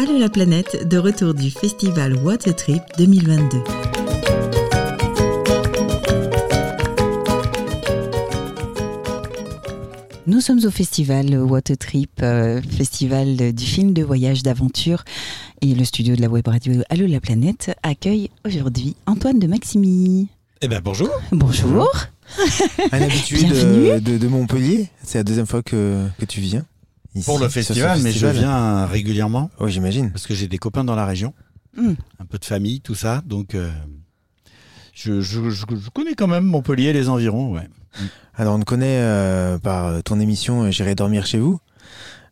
Allô la planète, de retour du festival Water Trip 2022. Nous sommes au festival Water Trip, euh, festival du film de voyage d'aventure. Et le studio de la web radio Allô la planète accueille aujourd'hui Antoine de Maximi. Eh ben bonjour. Bonjour. Un habitué de, de, de, Montpellier, c'est la deuxième fois que, que tu viens. Ici, Pour le festival, mais je viens régulièrement. Oui, j'imagine. Parce que j'ai des copains dans la région, mm. un peu de famille, tout ça. Donc, euh, je, je, je, connais quand même Montpellier et les environs. Ouais. Alors, on te connaît euh, par ton émission euh, J'irai dormir chez vous.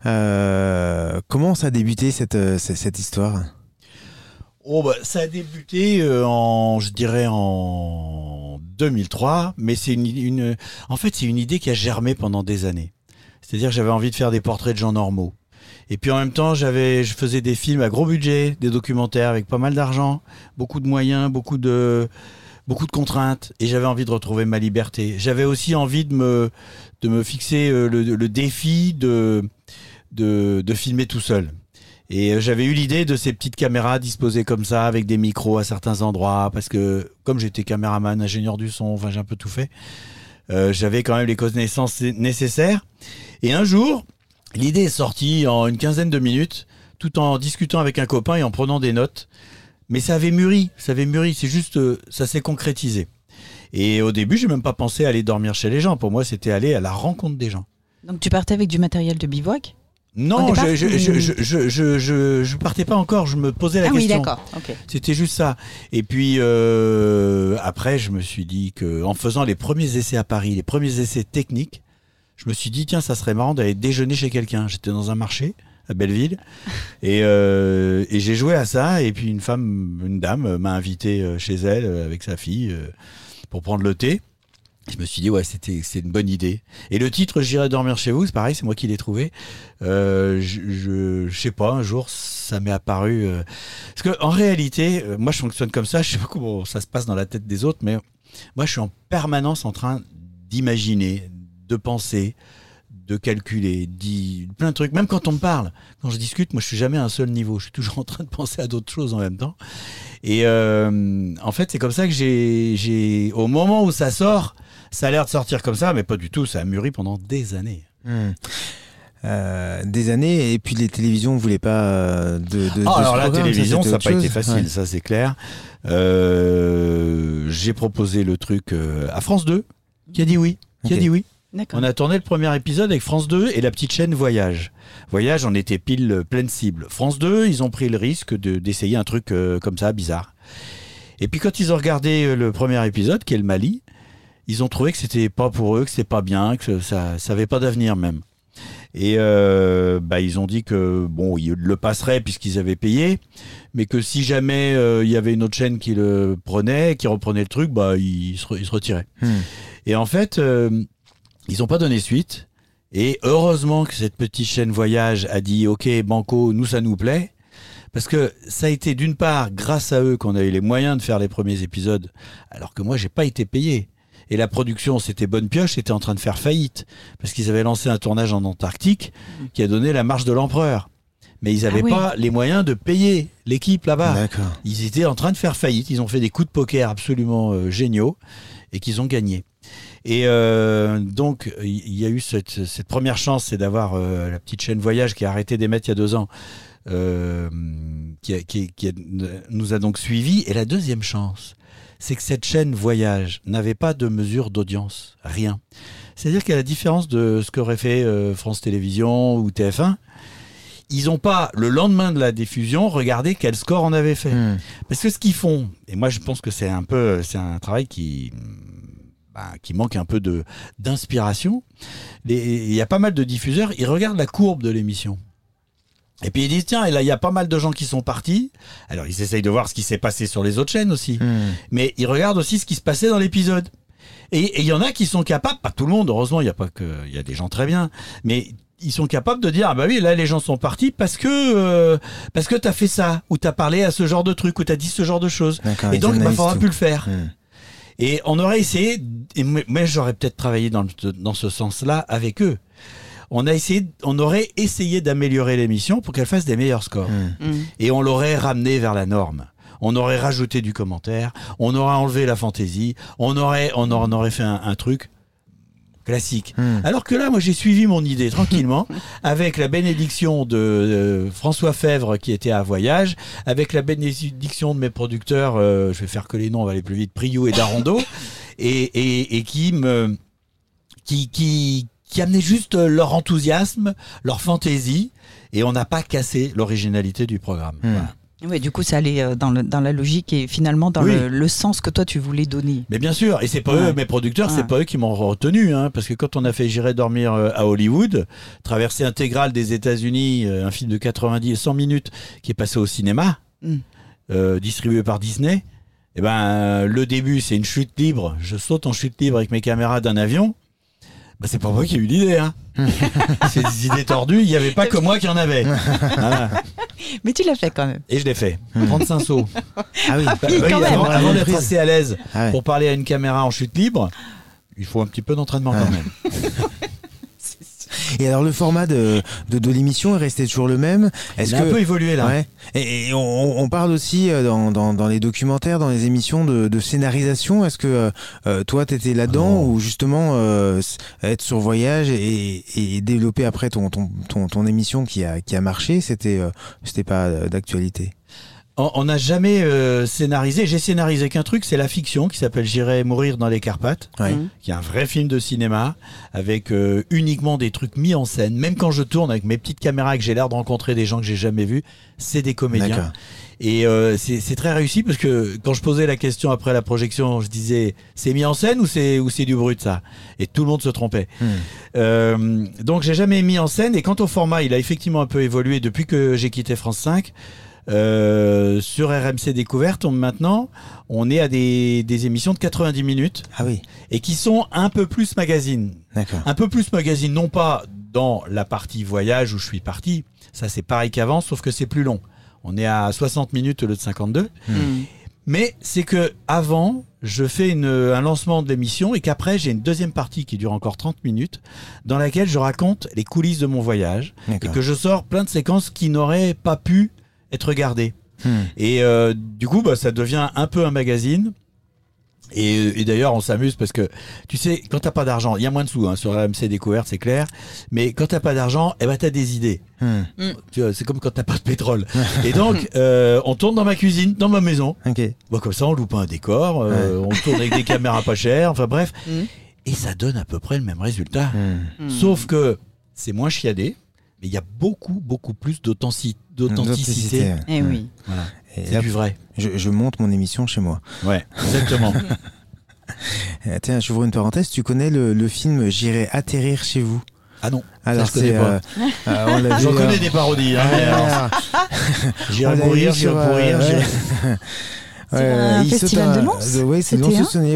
Euh, comment ça a débuté cette, cette, cette histoire? Oh bah, ça a débuté en, je dirais en 2003, mais c'est une, une, en fait c'est une idée qui a germé pendant des années. C'est-à-dire j'avais envie de faire des portraits de gens normaux. Et puis en même temps, j'avais, je faisais des films à gros budget, des documentaires avec pas mal d'argent, beaucoup de moyens, beaucoup de, beaucoup de contraintes, et j'avais envie de retrouver ma liberté. J'avais aussi envie de me, de me fixer euh, le, le défi de, de, de filmer tout seul. Et euh, j'avais eu l'idée de ces petites caméras disposées comme ça, avec des micros à certains endroits, parce que comme j'étais caméraman, ingénieur du son, enfin j'ai un peu tout fait, euh, j'avais quand même les connaissances nécessaires. Et un jour, l'idée est sortie en une quinzaine de minutes, tout en discutant avec un copain et en prenant des notes. Mais ça avait mûri, ça avait mûri, c'est juste, euh, ça s'est concrétisé. Et au début, j'ai même pas pensé à aller dormir chez les gens. Pour moi, c'était aller à la rencontre des gens. Donc tu partais avec du matériel de bivouac? Non, je je, je, je, je, je, partais pas encore, je me posais la ah question. Oui, d'accord. C'était juste ça. Et puis euh, après, je me suis dit que en faisant les premiers essais à Paris, les premiers essais techniques, je me suis dit tiens, ça serait marrant d'aller déjeuner chez quelqu'un. J'étais dans un marché à Belleville et, euh, et j'ai joué à ça. Et puis une femme, une dame m'a invité euh, chez elle avec sa fille pour prendre le thé. Je me suis dit ouais c'était c'est une bonne idée. Et le titre j'irai dormir chez vous c'est pareil c'est moi qui l'ai trouvé. Euh, je, je, je sais pas un jour ça m'est apparu euh, parce que en réalité euh, moi je fonctionne comme ça je sais pas comment ça se passe dans la tête des autres mais moi je suis en permanence en train d'imaginer de penser de calculer dit plein de trucs. Même quand on me parle quand je discute moi je suis jamais à un seul niveau. Je suis toujours en train de penser à d'autres choses en même temps et euh, en fait c'est comme ça que j'ai au moment où ça sort ça a l'air de sortir comme ça, mais pas du tout. Ça a mûri pendant des années. Hmm. Euh, des années et puis les télévisions ne voulaient pas euh, de, de, ah, alors la télévision ça n'a pas été facile ouais. ça c'est clair euh, j'ai proposé le truc à France 2 qui a dit oui qui okay. a dit oui on a tourné le premier épisode avec France 2 et la petite chaîne Voyage. Voyage, on était pile pleine cible. France 2, ils ont pris le risque d'essayer un truc euh, comme ça, bizarre. Et puis quand ils ont regardé le premier épisode, qui est le Mali, ils ont trouvé que c'était pas pour eux, que c'était pas bien, que ça, ça avait pas d'avenir même. Et euh, bah, ils ont dit que bon, ils le passeraient puisqu'ils avaient payé, mais que si jamais euh, il y avait une autre chaîne qui le prenait, qui reprenait le truc, bah ils se, ils se retiraient. Hmm. Et en fait, euh, ils n'ont pas donné suite. Et heureusement que cette petite chaîne voyage a dit OK, Banco, nous ça nous plaît. Parce que ça a été d'une part grâce à eux qu'on a eu les moyens de faire les premiers épisodes, alors que moi j'ai pas été payé. Et la production, c'était Bonne Pioche, était en train de faire faillite. Parce qu'ils avaient lancé un tournage en Antarctique qui a donné la marche de l'empereur. Mais ils n'avaient ah oui. pas les moyens de payer l'équipe là-bas. Ils étaient en train de faire faillite. Ils ont fait des coups de poker absolument euh, géniaux et qu'ils ont gagné. Et euh, donc, il y a eu cette, cette première chance, c'est d'avoir euh, la petite chaîne Voyage qui a arrêté d'émettre il y a deux ans, euh, qui, a, qui, qui a, nous a donc suivis. Et la deuxième chance, c'est que cette chaîne Voyage n'avait pas de mesure d'audience, rien. C'est-à-dire qu'à la différence de ce qu'aurait fait France Télévisions ou TF1, ils n'ont pas, le lendemain de la diffusion, regardé quel score on avait fait. Mmh. Parce que ce qu'ils font, et moi je pense que c'est un peu, c'est un travail qui, bah, qui manque un peu de d'inspiration. Il y a pas mal de diffuseurs, ils regardent la courbe de l'émission. Et puis ils disent tiens, et là il y a pas mal de gens qui sont partis. Alors ils essayent de voir ce qui s'est passé sur les autres chaînes aussi. Mmh. Mais ils regardent aussi ce qui se passait dans l'épisode. Et il y en a qui sont capables, pas tout le monde, heureusement, il y a pas que, il y a des gens très bien, mais ils sont capables de dire ah bah oui là les gens sont partis parce que euh, parce que t'as fait ça ou t'as parlé à ce genre de truc ou t'as dit ce genre de choses et donc il bah, faudra plus le faire. Mmh. Et on aurait essayé, mais j'aurais peut-être travaillé dans, dans ce sens-là avec eux on a essayé, on aurait essayé d'améliorer l'émission pour qu'elle fasse des meilleurs scores. Mm. Et on l'aurait ramené vers la norme. On aurait rajouté du commentaire, on aurait enlevé la fantaisie, on aurait, on aurait, on aurait fait un, un truc classique. Hmm. Alors que là, moi, j'ai suivi mon idée tranquillement, avec la bénédiction de euh, François Fèvre qui était à Voyage, avec la bénédiction de mes producteurs, euh, je vais faire que les noms, on va aller plus vite, Priou et Darondo, et, et, et qui me, qui, qui, qui amenaient juste leur enthousiasme, leur fantaisie, et on n'a pas cassé l'originalité du programme. Hmm. Voilà. Ouais, du coup, ça allait euh, dans, le, dans la logique et finalement dans Oui. le, le sens que toi tu voulais donner. Mais bien sûr, et c'est pas Ouais. eux, mes producteurs, Ouais. c'est pas eux qui m'ont retenu, hein, parce que quand on a fait J'irai dormir euh, à Hollywood, traversée intégrale des États-Unis, euh, un film de 90 100 minutes qui est passé au cinéma, Mm. euh, distribué par Disney. Et ben, euh, le début, c'est une chute libre. Je saute en chute libre avec mes caméras d'un avion. Bah, c'est pas moi qui ai eu l'idée. Hein. c'est des idées tordues. Il n'y avait pas que moi qui en avait. Voilà. Mais tu l'as fait quand même. Et je l'ai fait. 35 sauts. Ah oui. Bah, Oui, oui, quand même. avant, avant d'être assez à l'aise Ah ouais. pour parler à une caméra en chute libre, il faut un petit peu d'entraînement quand Ouais. même. Et alors le format de, de, de l'émission est resté toujours le même? Est-ce Il a que un peu évolué là. Ouais. Et, et on, on parle aussi euh, dans, dans, dans les documentaires, dans les émissions de, de scénarisation. Est-ce que euh, euh, toi, t'étais là-dedans Non. ou justement euh, être sur voyage et, et développer après ton, ton, ton, ton émission qui a, qui a marché, c'était euh, c'était pas euh, d'actualité? On on n'a jamais euh, scénarisé. J'ai scénarisé qu'un truc, c'est la fiction qui s'appelle J'irai mourir dans les Carpates, Ouais. Mm. qui est un vrai film de cinéma avec euh, uniquement des trucs mis en scène. Même quand je tourne avec mes petites caméras et que j'ai l'air de rencontrer des gens que j'ai jamais vus, c'est des comédiens. D'accord. Et euh, c'est c'est très réussi parce que quand je posais la question après la projection, je disais c'est mis en scène ou c'est ou c'est du brut ça? Et tout le monde se trompait. Hmm. Euh, donc j'ai jamais mis en scène. Et quant au format, il a effectivement un peu évolué depuis que j'ai quitté France 5. Euh, sur RMC Découverte, on, maintenant, on est à des, des émissions de 90 minutes Ah oui, et qui sont un peu plus magazine. d'accord. Un peu plus magazine, non pas dans la partie voyage où je suis parti. Ça, c'est pareil qu'avant, sauf que c'est plus long. On est à 60 minutes au lieu de 52. Mm. Mais c'est que avant, je fais une- un lancement de l'émission et qu'après, j'ai une deuxième partie qui dure encore 30 minutes dans laquelle je raconte les coulisses de mon voyage et que je sors plein de séquences qui n'auraient pas pu être regardées. Hmm. Et euh, du coup, bah, ça devient un peu un magazine. Et, et d'ailleurs, on s'amuse parce que, tu sais, quand t'as pas d'argent, il y a moins de sous hein, sur RMC Découverte, c'est clair. Mais quand t'as pas d'argent, eh ben t'as des idées. Hmm. Vois, c'est comme quand t'as pas de pétrole. Et donc, euh, on tourne dans ma cuisine, dans ma maison. Bon, comme ça, on loupe pas un décor, euh, on tourne avec des caméras pas chères, enfin bref. Et ça donne à peu près le même résultat. Hmm. Sauf que c'est moins chiadé, mais il y a beaucoup, beaucoup plus d'authenticité. Eh oui. Voilà. Et C'est du vrai. je, je monte mon émission chez moi. Ouais, exactement. Euh, Tiens, j'ouvre une parenthèse. Tu connais le, le film J'irai atterrir chez vous? Ah non, Alors je connais c'est. pas. euh, euh, j'en vu, connais euh, des parodies. Hein, ah, J'irai mourir, j'irai pourrir, euh. C'est Ouais, un il saute festival en- de Lons euh, Ouais, c'est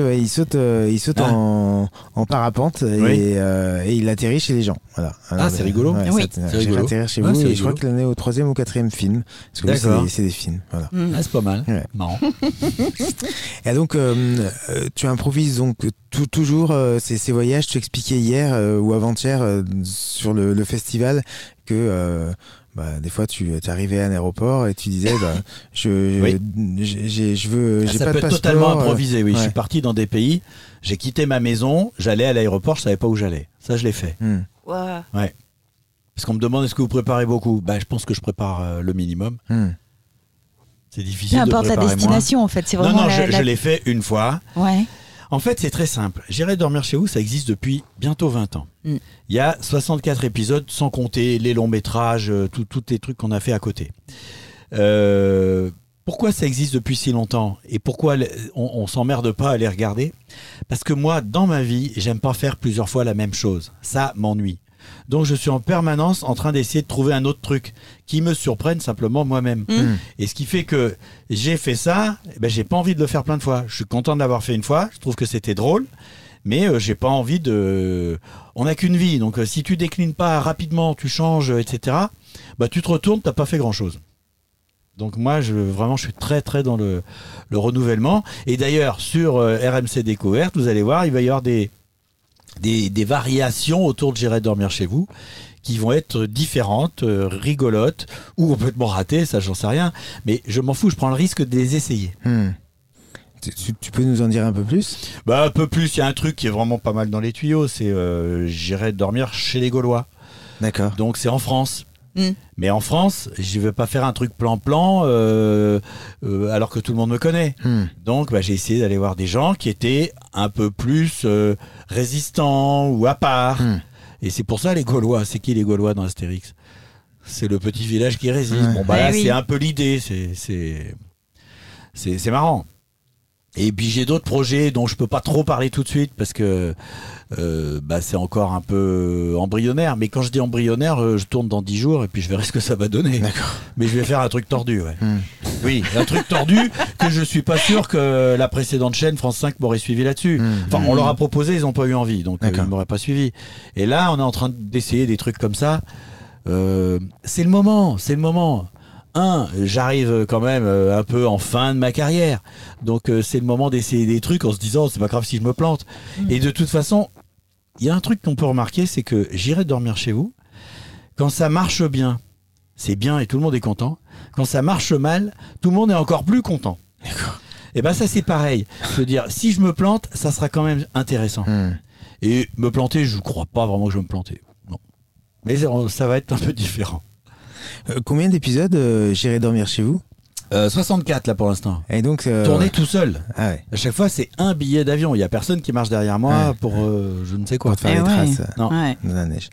ouais, il saute, euh, il saute Ah. en, en parapente et, Oui. euh, et il atterrit chez les gens. Voilà. Ah, c'est rigolo. Ouais, Oui. ça- C'est J'irai rigolo. atterrir chez Ouais, vous et je crois en est au troisième ou quatrième film. Parce que lui, c'est des- c'est des films. Voilà. Mm. Ah, c'est pas mal. Ouais. Marrant. Et donc, euh, euh, tu improvises donc tout- toujours euh, ces, ces voyages. Tu expliquais hier euh, ou avant-hier euh, sur le, le festival que euh, bah, des fois tu arrivais à un aéroport et tu disais bah, je, Oui. j'ai- j'ai- je veux, Ah, j'ai ça pas peut de être passeport. totalement euh, improvisé, oui. Je ouais. suis parti dans des pays, j'ai quitté ma maison, j'allais à l'aéroport, je savais pas où j'allais. Ça, je l'ai fait. hmm. Ouah. Parce qu'on me demande est-ce que vous préparez beaucoup? Bah, Je pense que je prépare euh, le minimum. Hmm. C'est Peu difficile de importe la moins. destination en fait. C'est Non, vraiment non, la- je, la- je l'ai fait une fois. Ouais. En fait, c'est très simple. J'irai dormir chez vous, ça existe depuis bientôt 20 ans. Mm. Il y a 64 épisodes, sans compter les longs métrages, euh, tous les trucs qu'on a fait à côté. Euh, pourquoi ça existe depuis si longtemps et pourquoi on, on s'emmerde pas à les regarder? Parce que moi, dans ma vie, j'aime pas faire plusieurs fois la même chose. Ça m'ennuie. Donc je suis en permanence en train d'essayer de trouver un autre truc qui me surprenne simplement moi-même. Mm. Et ce qui fait que j'ai fait ça, eh ben, j'ai pas envie de le faire plein de fois. Je suis content de l'avoir fait une fois, je trouve que c'était drôle, mais euh, j'ai pas envie de. On n'a qu'une vie, donc euh, si tu déclines pas rapidement, tu changes, euh, etc., bah, tu te retournes, t'as pas fait grand-chose. Donc moi, je, vraiment, je suis très très dans le, le renouvellement. Et d'ailleurs, sur euh, RMC Découverte, vous allez voir, il va y avoir des, des, des variations autour de J'irai dormir chez vous qui vont être différentes, euh, rigolotes ou complètement ratées, ça j'en sais rien. Mais je m'en fous, je prends le risque de les essayer. Hmm. Tu, peux nous en dire un peu plus? Bah un peu plus, il y a un truc qui est vraiment pas mal dans les tuyaux, c'est euh, j'irai dormir chez les Gaulois. D'accord. Donc c'est en France. Hmm. Mais en France, je ne vais pas faire un truc plan-plan euh, alors que tout le monde me connaît. Hmm. Donc bah, j'ai essayé d'aller voir des gens qui étaient un peu plus résistants ou à part. Et c'est pour ça les Gaulois. C'est qui les Gaulois dans Astérix? C'est le petit village qui résiste. Bon, bah là, c'est un peu l'idée. C'est marrant. Et puis j'ai d'autres projets dont je peux pas trop parler tout de suite parce que euh, bah, c'est encore un peu embryonnaire. Mais quand je dis embryonnaire, euh, je tourne dans 10 jours et puis je verrai ce que ça va donner. Mais je vais faire un truc tordu. Ouais. Hmm. Oui, un truc tordu que je suis pas sûr que la précédente chaîne France 5 m'aurait suivi là-dessus. Hmm. Enfin, on leur a proposé, ils ont pas eu envie, donc euh, ils m'auraient pas suivi. Et là, on est en train d'essayer des trucs comme ça. c'est le moment, c'est le moment un, j'arrive quand même euh, un peu en fin de ma carrière. Donc euh, c'est le moment d'essayer des trucs en se disant c'est pas grave si je me plante. Mm. Et de toute façon, il y a un truc qu'on peut remarquer, c'est que j'irai dormir chez vous. Quand ça marche bien, c'est bien et tout le monde est content. Quand ça marche mal, tout le monde est encore plus content. Et eh ben ça c'est pareil. Veux dire, si je me plante, ça sera quand même intéressant. Mm. Et me planter, je crois pas vraiment que je vais me planter. Non. Mais ça va être un peu différent. Euh, combien d'épisodes euh, J'irai dormir chez vous 64 euh, là pour l'instant. Et donc tourner tout seul. Ah À chaque fois c'est un billet d'avion. Il y a personne qui marche derrière moi pour je ne sais quoi. Pour faire les eh traces dans la neige.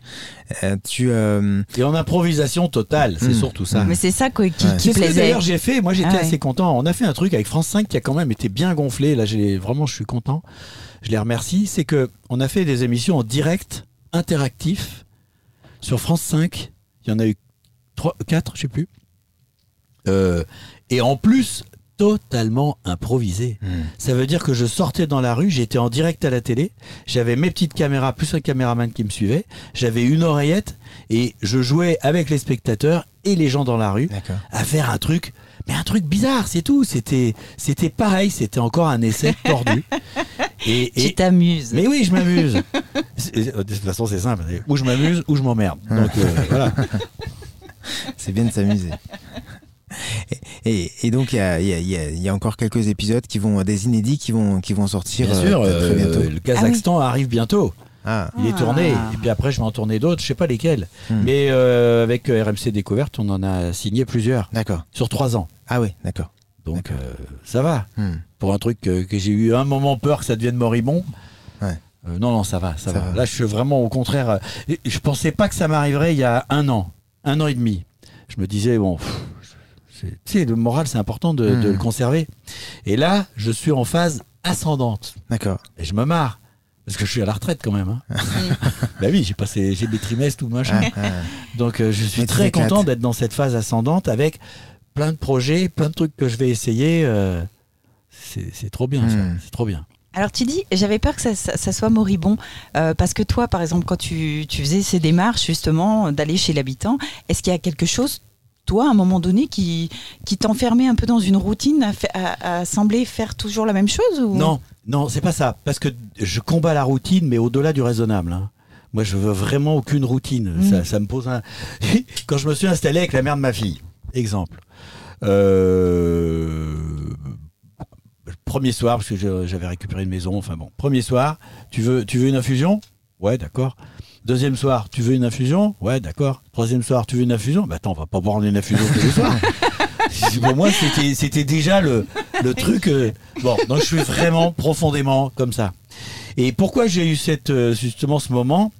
tu et en improvisation totale, c'est hmm. surtout ça. Mais c'est ça qui, qui plaisait. D'ailleurs j'ai fait. Moi j'étais ah assez content. On a fait un truc avec France 5 qui a quand même été bien gonflé. Là j'ai vraiment je suis content. Je les remercie. C'est que on a fait des émissions en direct interactif sur France 5. Il y en a eu 3, 4, je sais plus. Euh, et en plus, totalement improvisé. Hmm. Ça veut dire que je sortais dans la rue, j'étais en direct à la télé, j'avais mes petites caméras plus un caméraman qui me suivait, j'avais une oreillette et je jouais avec les spectateurs et les gens dans la rue à faire un truc, mais un truc bizarre, c'est tout. C'était, c'était pareil, c'était encore un essai tordu. Et, tu t'amuses. Mais oui, je m'amuse. de toute façon, c'est simple. Ou je m'amuse, ou je m'emmerde. Donc euh, voilà. c'est bien de s'amuser. Et, donc, il y a, encore quelques épisodes qui vont, des inédits qui vont, qui vont sortir bien sûr, euh, très bientôt. Le Kazakhstan ah arrive bientôt. Ah. Il est tourné, ah. et puis après je vais en tourner d'autres, je sais pas lesquels. Hmm. Mais euh, avec euh, RMC Découverte, on en a signé plusieurs. D'accord. Sur trois ans. Ah oui, d'accord. Donc ça va. Hmm. Pour un truc que, j'ai eu un moment peur que ça devienne moribond. non, non, ça va, ça, va. Là, je suis vraiment au contraire. je pensais pas que ça m'arriverait il y a un an un an et demi. Je me disais, bon, tu sais, le moral, c'est important de, le hmm. conserver. Et là, je suis en phase ascendante. D'accord. Et je me marre. Parce que je suis à la retraite quand même. Hein. bah oui, j'ai passé, j'ai des trimestres ou machin. Donc euh, je suis très content d'être dans cette phase ascendante avec plein de projets, plein de trucs que je vais essayer. Euh, c'est trop bien, hmm. c'est trop bien. Alors tu dis, j'avais peur que ça, soit moribond, euh, parce que toi, par exemple, quand tu, faisais ces démarches justement d'aller chez l'habitant, est-ce qu'il y a quelque chose, toi, à un moment donné, qui, qui t'enfermait un peu dans une routine, à, sembler faire toujours la même chose ou... Non, non, c'est pas ça, parce que je combats la routine, mais au-delà du raisonnable. Hein. Moi, je veux vraiment aucune routine. Mm. Ça, me pose un. Quand je me suis installé avec la mère de ma fille, exemple. Euh premier soir, parce que j'avais récupéré une maison, enfin bon, premier soir, tu veux, une infusion? Ouais, d'accord. Deuxième soir, tu veux une infusion? Ouais, d'accord. Troisième soir, tu veux une infusion? Bah attends, on va pas boire une infusion tous les soirs. Pour moi, c'était déjà le, le truc. Euh, bon, donc je suis vraiment profondément comme ça. Et pourquoi j'ai eu cette, euh, justement ce moment?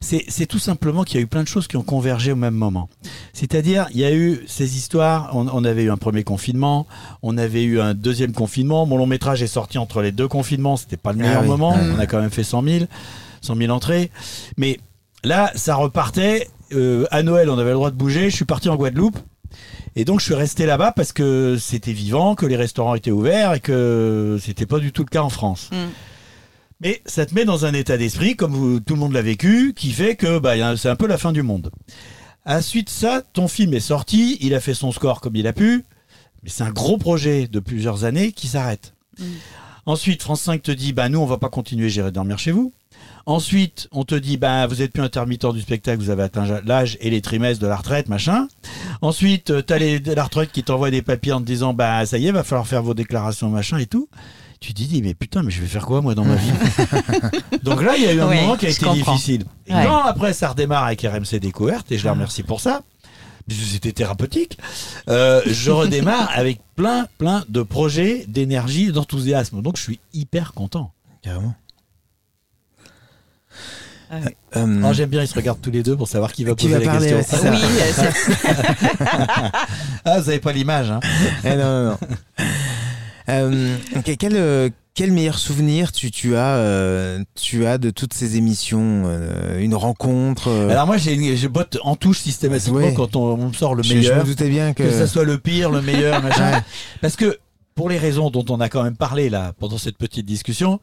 C'est tout simplement qu'il y a eu plein de choses qui ont convergé au même moment. C'est-à-dire, il y a eu ces histoires, on, avait eu un premier confinement, on avait eu un deuxième confinement, mon long métrage est sorti entre les deux confinements, c'était pas le meilleur ah moment, on a quand même fait 100 000, 100 000 entrées, mais là, ça repartait, euh, à Noël, on avait le droit de bouger, je suis parti en Guadeloupe, et donc je suis resté là-bas parce que c'était vivant, que les restaurants étaient ouverts et que c'était pas du tout le cas en France. Mm. Mais ça te met dans un état d'esprit, comme tout le monde l'a vécu, qui fait que bah, c'est un peu la fin du monde. Ensuite ça, ton film est sorti, il a fait son score comme il a pu, mais c'est un gros projet de plusieurs années qui s'arrête. Mm. Ensuite, France 5 te dit, bah nous, on va pas continuer, j'irai dormir chez vous. Ensuite, on te dit, bah, vous êtes plus intermittent du spectacle, vous avez atteint l'âge et les trimestres de la retraite, machin. Ensuite, tu as les, la retraite qui t'envoie des papiers en te disant, bah, ça y est, va falloir faire vos déclarations, machin et tout. Tu te dis, mais putain, mais je vais faire quoi, moi, dans ma vie Donc là, il y a eu un moment qui a été difficile. Et quand après, ça redémarre avec RMC Découverte, et je les remercie pour ça, c'était thérapeutique, euh, je redémarre avec plein, plein de projets, d'énergie, d'enthousiasme. Donc, je suis hyper content. Carrément. Ah euh, oh, J'aime bien, ils se regardent tous les deux pour savoir qui va poser la question. Oui, ah, vous n'avez pas l'image. Hein. Eh, non, non, non. Euh, quel, quel, meilleur souvenir tu, tu as, euh, tu as de toutes ces émissions Une rencontre Alors moi, je botte en touche systématiquement quand on, me sort le meilleur. Je, me doutais bien que... que ça soit le pire, le meilleur, machin. Parce que pour les raisons dont on a quand même parlé là pendant cette petite discussion,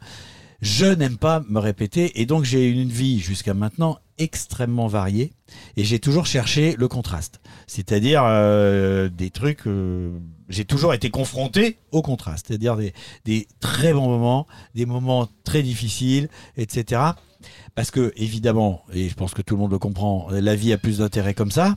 je n'aime pas me répéter et donc j'ai eu une vie jusqu'à maintenant extrêmement variée et j'ai toujours cherché le contraste. C'est-à-dire euh, des trucs... Euh, j'ai toujours été confronté au contraste, c'est-à-dire des, des, très bons moments, des moments très difficiles, etc. Parce que, évidemment, et je pense que tout le monde le comprend, la vie a plus d'intérêt comme ça,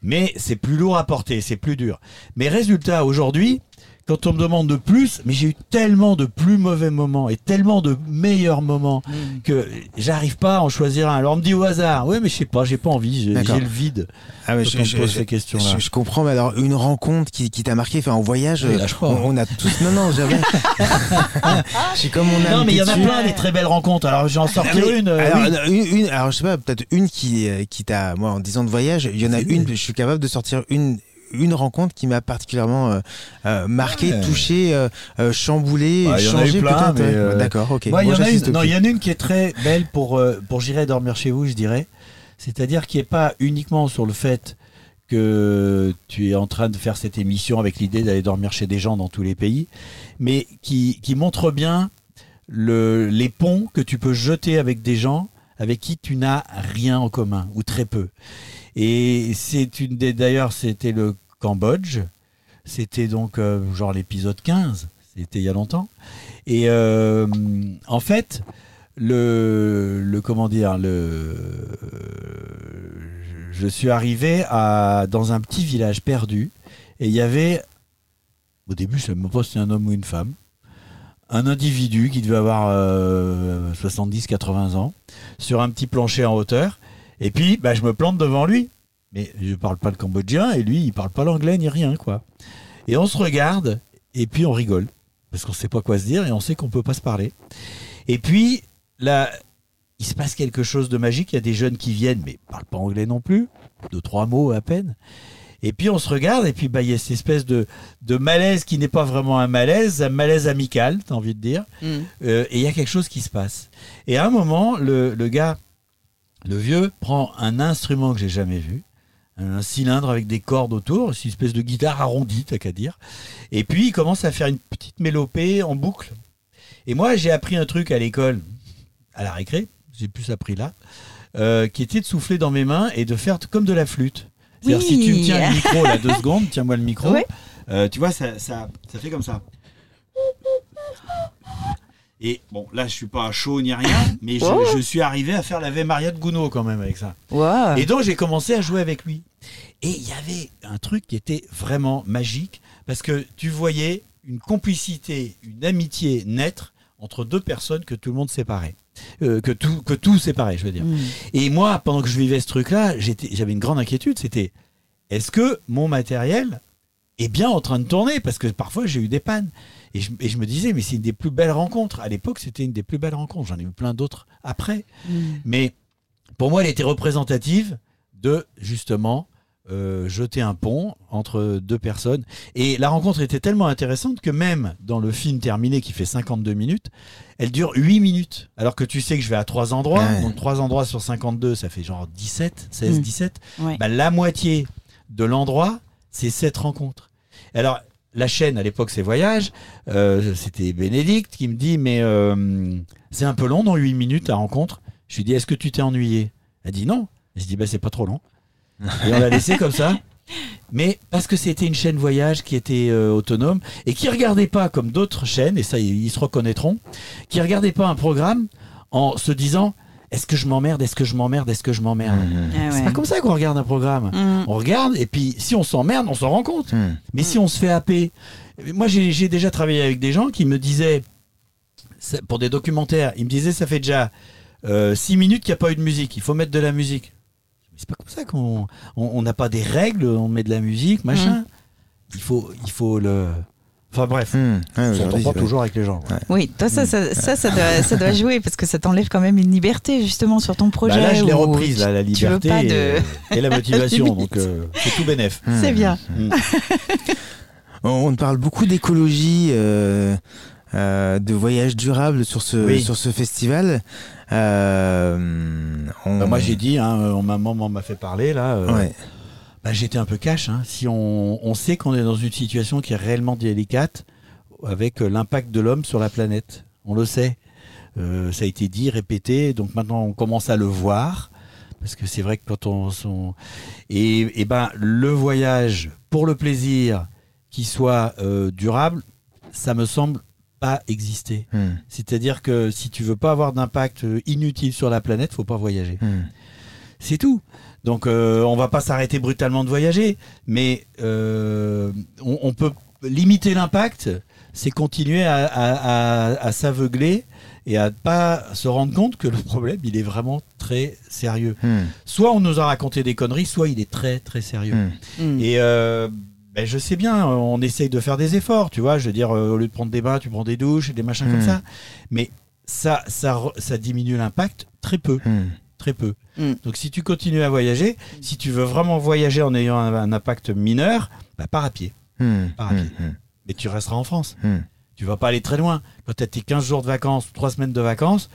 mais c'est plus lourd à porter, c'est plus dur. Mais résultat, aujourd'hui, quand on me demande de plus, mais j'ai eu tellement de plus mauvais moments et tellement de meilleurs moments mm. que j'arrive pas à en choisir un. Alors on me dit au hasard, ouais, mais je sais pas, j'ai pas envie, j'ai le vide. Ah mais je, je, ces questions -là. je, comprends, mais alors une rencontre qui, qui t'a marqué, enfin en voyage, on, a tous. Non, non, j'avais. c'est comme on a. Non, mais il y en a plein des très belles rencontres. Alors j'en sors ah, une, euh, alors, une, Alors je sais pas, peut-être une qui, euh, qui t'a, moi, en 10 ans de voyage, il y en a une. Je suis capable de sortir une une rencontre qui m'a particulièrement euh, euh, marqué, touché, euh, chamboulé, bah, changé peut-être. D'accord, ok. il y, en a une qui est très belle pour, pour J'irai dormir chez vous, je dirais. C'est-à-dire qui n'est pas uniquement sur le fait que tu es en train de faire cette émission avec l'idée d'aller dormir chez des gens dans tous les pays, mais qui, qui montre bien le, les ponts que tu peux jeter avec des gens avec qui tu n'as rien en commun, ou très peu. Et c'est une des. D'ailleurs, c'était le Cambodge. C'était donc euh, genre l'épisode 15. C'était il y a longtemps. Et euh, en fait, le, le comment dire, le, je suis arrivé à, dans un petit village perdu et il y avait, au début, je ne sais pas si un homme ou une femme, un individu qui devait avoir 70-80 euh, ans sur un petit plancher en hauteur. Et puis, bah, je me plante devant lui. Mais je parle pas le cambodgien et lui, il parle pas l'anglais ni rien, quoi. Et on se regarde et puis on rigole. Parce qu'on sait pas quoi se dire et on sait qu'on peut pas se parler. Et puis, là, il se passe quelque chose de magique. Il y a des jeunes qui viennent, mais parlent pas anglais non plus. Deux, trois mots à peine. Et puis on se regarde, et puis bah, il y a cette espèce de, de malaise qui n'est pas vraiment un malaise, un malaise amical, tu as envie de dire. Mm. Euh, et il y a quelque chose qui se passe. Et à un moment, le, le gars, le vieux, prend un instrument que j'ai jamais vu, un cylindre avec des cordes autour, une espèce de guitare arrondie, t'as qu'à dire. Et puis il commence à faire une petite mélopée en boucle. Et moi, j'ai appris un truc à l'école, à la récré, j'ai plus appris là, euh, qui était de souffler dans mes mains et de faire comme de la flûte. C'est-à-dire, si tu me tiens le micro, là, deux secondes, tiens-moi le micro, euh, tu vois, ça, ça, ça fait comme ça. Et bon, là, je suis pas chaud ni rien, mais je, suis arrivé à faire la V Maria de Gounod quand même avec ça. Et donc, j'ai commencé à jouer avec lui. Et il y avait un truc qui était vraiment magique, parce que tu voyais une complicité, une amitié naître entre deux personnes que tout le monde séparait. Euh, que tout que tout séparait, je veux dire. Mm. Et moi, pendant que je vivais ce truc-là, j'avais une grande inquiétude. C'était est-ce que mon matériel est bien en train de tourner? Parce que parfois j'ai eu des pannes. Et je, me disais, mais c'est une des plus belles rencontres. À l'époque, c'était une des plus belles rencontres. J'en ai eu plein d'autres après. Mm. Mais pour moi, elle était représentative de justement euh, jeter un pont entre deux personnes. Et la rencontre était tellement intéressante que même dans le film terminé qui fait 52 minutes, elle dure 8 minutes. Alors que tu sais que je vais à trois endroits, donc trois endroits sur 52, ça fait genre 17, 16, 17. Bah, la moitié de l'endroit, c'est cette rencontre. Alors, la chaîne à l'époque c'est Voyage, euh, c'était Bénédicte qui me dit mais euh, c'est un peu long dans 8 minutes la rencontre. Je lui dis est-ce que tu t'es ennuyé? Elle dit non. Je dis bah c'est pas trop long. Et on l'a laissé comme ça. Mais parce que c'était une chaîne voyage qui était euh, autonome et qui regardait pas comme d'autres chaînes, et ça ils se reconnaîtront, qui regardait pas un programme en se disant est-ce que je m'emmerde, est-ce que je m'emmerde, est-ce que je m'emmerde? Mmh. Ah C'est ouais. pas comme ça qu'on regarde un programme. Mm. On regarde et puis si on s'emmerde, on s'en rend compte. Mmh. Mais si on se fait happer, moi j'ai déjà travaillé avec des gens qui me disaient, pour des documentaires, ils me disaient ça fait déjà 6 minutes qu'il n'y a pas eu de musique, il faut mettre de la musique. Mais c'est pas comme ça qu'on on on n'a pas des règles, on met de la musique, machin. Il faut il faut le. Enfin bref, Mmh. Ouais, on s'entend pas toujours avec les gens. ouais. Oui, toi, ça, ça, ça, ça doit, ça doit jouer parce que ça t'enlève quand même une liberté justement sur ton Bah projet. là, je l'ai reprise, là, la liberté et, de- et la motivation. Donc euh, c'est tout bénef. Mmh. C'est bien. Mm. On on parle beaucoup d'écologie, euh, euh, de voyage durable sur ce, Oui. sur ce festival. Euh, on- Bah, moi j'ai dit, hein, ma maman m'a fait parler là. euh, Ouais. Bah, j'étais un peu cash. hein. Si on, on sait qu'on est dans une situation qui est réellement délicate avec euh, l'impact de l'homme sur la planète, on le sait. Euh, ça a été dit, répété, donc maintenant on commence à le voir. Parce que c'est vrai que quand on. on- Et, et ben, le voyage pour le plaisir qui soit euh, durable, ça me semble pas exister. Mmh. C'est-à-dire que si tu veux pas avoir d'impact inutile sur la planète, faut pas voyager. Mmh. C'est tout. Donc euh, on va pas s'arrêter brutalement de voyager, mais euh, on, on peut limiter l'impact, c'est continuer à, à- à- à s'aveugler et à ne pas se rendre compte que le problème il est vraiment très sérieux. Mmh. Soit on nous a raconté des conneries, soit il est très très sérieux. Mmh. Mm. Et euh, ben, je sais bien, on essaye de faire des efforts, tu vois. Je veux dire, euh, au lieu de prendre des bains, tu prends des douches et des machins comme Mm. ça. Mais ça, ça, re- ça diminue l'impact très peu, Mmh. Très peu. Mm. Donc si tu continues à voyager, si tu veux vraiment voyager en ayant un, un impact mineur, bah, pars à pied. Mmh. Par à pied. Mmh. Mais tu resteras en France. Mmh. Tu vas pas aller très loin. Quand tu as tes 15 jours de vacances, 3 semaines de vacances,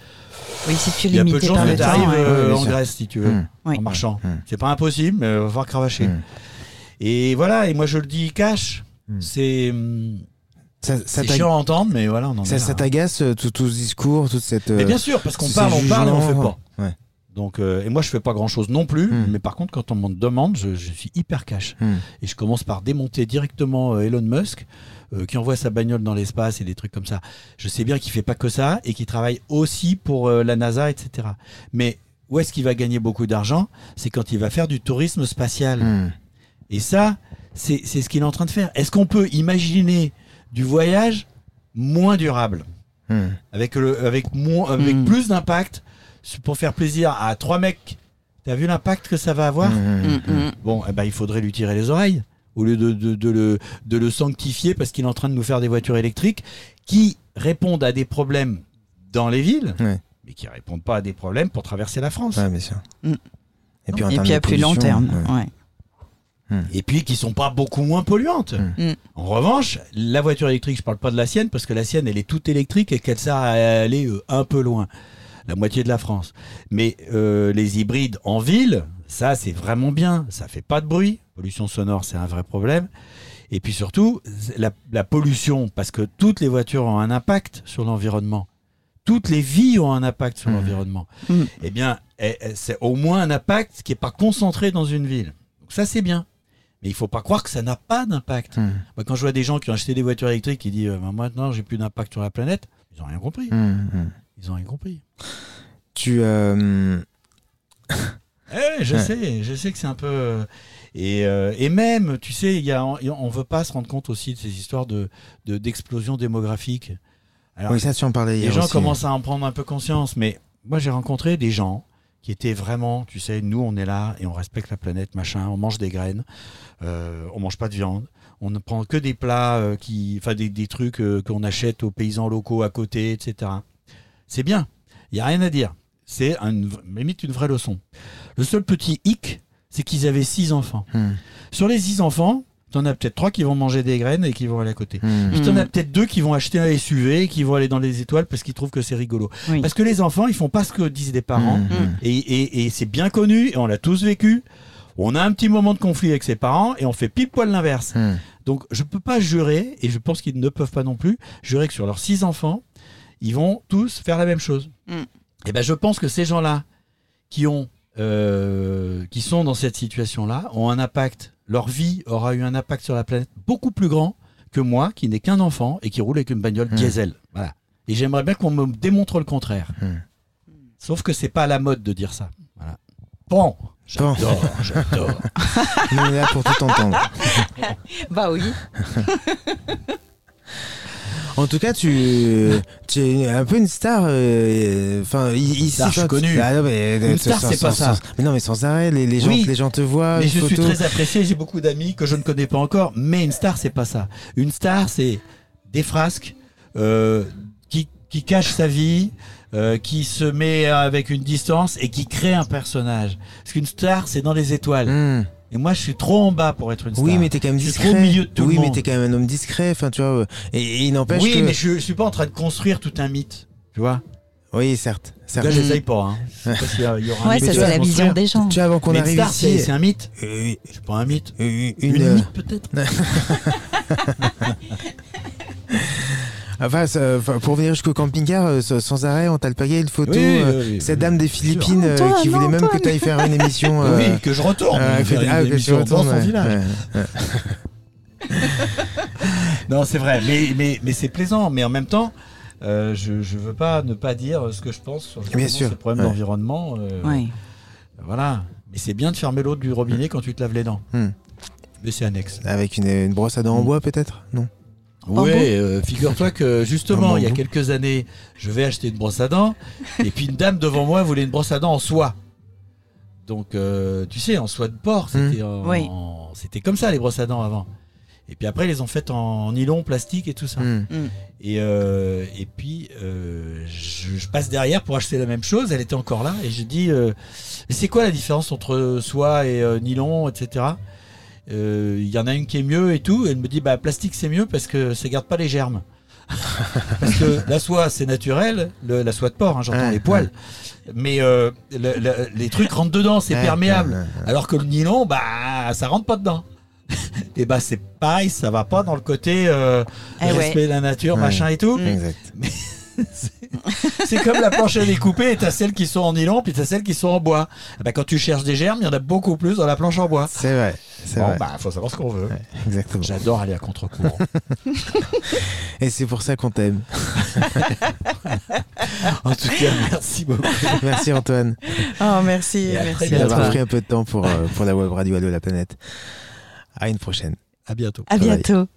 Oui, si tu es il y a peu de chances que tu arrives bien en. Grèce, si tu veux, Mmh. Oui. en marchant. Mm. C'est pas impossible, mais il va falloir cravacher. Mmh. Et voilà, et moi je le dis cash. Mm. C'est Ça, ça c'est chiant à entendre, mais voilà, on en est ça, hein. t'agace euh, tout, tout ce discours, toute cette. Mais euh, bien sûr, parce qu'on parle, on parle et on fait pas. Ouais. Donc, euh, et moi, je fais pas grand chose non plus. Mm. Mais par contre, quand on me demande, je, je suis hyper cash. Mmh. Et je commence par démonter directement euh, Elon Musk, euh, qui envoie sa bagnole dans l'espace et des trucs comme ça. Je sais bien qu'il fait pas que ça et qu'il travaille aussi pour euh, la NASA, etc. Mais où est-ce qu'il va gagner beaucoup d'argent? C'est quand il va faire du tourisme spatial. Mmh. Et ça, c'est ce qu'il est en train de faire. Est-ce qu'on peut imaginer du voyage moins durable? Avec le avec moins avec plus d'impact pour faire plaisir à trois mecs. T'as vu l'impact que ça va avoir Mmh. Mm, mm. Bon, eh ben, il faudrait lui tirer les oreilles au lieu de, de, de le, de le sanctifier parce qu'il est en train de nous faire des voitures électriques qui répondent à des problèmes dans les villes, Ouais. mais qui répondent pas à des problèmes pour traverser la France. Ouais, bien sûr. Mm. Et puis, en Et termes puis de à plus long terme. ouais. ouais. Et puis qui sont pas beaucoup moins polluantes. En revanche, la voiture électrique, je parle pas de la sienne parce que la sienne, elle est toute électrique et qu'elle sert à aller euh, un peu loin, la moitié de la France. Mais euh, les hybrides en ville, ça c'est vraiment bien. Ça fait pas de bruit. Pollution sonore, c'est un vrai problème. Et puis surtout, la, la pollution, parce que toutes les voitures ont un impact sur l'environnement. Toutes les vies ont un impact sur Mhm. l'environnement. Mhm. Eh bien, eh, eh, c'est au moins un impact qui n'est pas concentré dans une ville. Donc ça, c'est bien. Mais il faut pas croire que ça n'a pas d'impact. Mmh. Moi, quand je vois des gens qui ont acheté des voitures électriques qui disent euh, maintenant j'ai plus d'impact sur la planète, ils ont rien compris. Mmh. Ils ont rien compris. Tu. euh, Eh, je Ouais. sais, je sais que c'est un peu. euh, Et, euh, et même, tu sais, y a, on veut pas se rendre compte aussi de ces histoires de de- d'explosion démographique. Alors, Oui, ça, tu en parlais hier. les gens aussi. commencent à en prendre un peu conscience, mais moi j'ai rencontré des gens qui étaient vraiment, tu sais, nous on est là et on respecte la planète, machin, on mange des graines, euh, on mange pas de viande, on ne prend que des plats euh, qui, enfin des, des trucs qu'on achète aux paysans locaux à côté, etc. C'est bien, il y a rien à dire. C'est un, limite une vraie leçon. Le seul petit hic, c'est qu'ils avaient six enfants. Mmh. Sur les six enfants, t'en as peut-être trois qui vont manger des graines et qui vont aller à côté. Mmh. Puis t'en as Mm. peut-être deux qui vont acheter un SUV et qui vont aller dans les étoiles parce qu'ils trouvent que c'est rigolo. Oui. Parce que les enfants, ils font pas ce que disent les parents. Mmh. Et, et- et c'est bien connu, et on l'a tous vécu. On a un petit moment de conflit avec ses parents et on fait pile poil l'inverse. Mmh. Donc je peux pas jurer, et je pense qu'ils ne peuvent pas non plus, jurer que sur leurs six enfants, ils vont tous faire la même chose. Mm. Et ben je pense que ces gens-là qui ont, euh, qui sont dans cette situation-là, ont un impact. Leur vie aura eu un impact sur la planète beaucoup plus grand que moi, qui n'ai qu'un enfant et qui roule avec une bagnole Mm. diesel. Voilà. Et j'aimerais bien qu'on me démontre le contraire. Mm. Sauf que c'est pas à la mode de dire ça. Voilà. Bon, j'adore, j'adore. on est là pour tout entendre. bah oui. En tout cas, tu, tu es un peu une star. euh, Enfin, ici, Star, je suis toi, tu- connu. Ah non, mais, Une star, sans- c'est pas ça. sans- Mais non, mais sans arrêt, les, les gens, Oui. les gens te voient. Mais je suis très apprécié, j'ai beaucoup d'amis que je ne connais pas encore. Mais une star, c'est pas ça. Une star, c'est des frasques euh, qui, qui cachent sa vie, euh, qui se met avec une distance et qui crée un personnage. Parce qu'une star, c'est dans les étoiles. Hmm. Et moi, je suis trop en bas pour être une star. Oui, mais t'es quand même Je suis discret. trop au milieu de tout oui, le mais monde. t'es quand même un homme discret. Enfin, tu vois. euh, Et, et il n'empêche Oui, que. mais je, je suis pas en train de construire tout un mythe. Tu vois Oui, certes. certes. Là, j'essaye pas. Hein. Il y aura un Ouais, ça à c'est la vision des gens. Tu vois, avant qu'on Mais arrive star, c'est ici. c'est un mythe. euh, Je suis pas un mythe. une, Une, une, euh, mythe peut-être. enfin, ça- enfin, pour venir jusqu'au camping-car, euh, sans arrêt, on t'a le payé une photo. Oui, oui, euh, oui, oui. Cette dame des Philippines euh, Antoine, qui voulait même que tu ailles faire une émission. euh, Oui, que je retourne. euh, faire une ah, que émission dans retournes, son ouais, village. Non, c'est vrai, mais, mais, mais c'est plaisant. Mais en même temps, euh, je ne veux pas ne pas dire ce que je pense sur justement sûr, ces problèmes ouais. d'environnement. euh, Ouais. Voilà. Mais c'est bien de fermer l'eau du robinet quand tu te laves les dents. Hmm. Mais c'est annexe. Avec une, une brosse à dents en Mm. bois, peut-être? Non? Oui, figure-toi que justement, il y a quelques années, je vais acheter une brosse à dents, et puis une dame devant moi voulait une brosse à dents en soie. Donc, euh, tu sais, en soie de porc, c'était en- Oui. en- c'était comme ça les brosses à dents avant. Et puis après, ils les ont faites en nylon, plastique et tout ça. Hmm. Et, euh, et puis, euh, je, je passe derrière pour acheter la même chose. Elle était encore là. Et je dis, euh, mais c'est quoi la différence entre soie et euh, nylon, etc. Euh, Il y en a une qui est mieux et tout. Elle me dit, bah, plastique c'est mieux parce que ça garde pas les germes. parce que la soie c'est naturel, le- la soie de porc, hein, j'entends Ouais, les poils. Mais euh, le- le- les trucs rentrent dedans, c'est Ouais, perméable. ouais, ouais. Alors que le nylon, bah, ça rentre pas dedans. et bah, c'est pareil, ça va pas dans le côté euh, Eh ouais. respect de la nature, Ouais. machin et tout. Exact. C'est comme la planche à découper, et t'as celles qui sont en nylon, puis t'as celles qui sont en bois. Eh ben, quand tu cherches des germes, il y en a beaucoup plus dans la planche en bois. C'est vrai. C'est Bon, vrai. bah, faut savoir ce qu'on veut. Ouais, exactement. J'adore aller à contre-courant. Et c'est pour ça qu'on t'aime. en tout cas, merci beaucoup. Merci Antoine Oh, merci. Et Merci d'avoir pris un peu de temps pour, euh, pour la web radio Allo la planète. À une prochaine. À bientôt. À bientôt.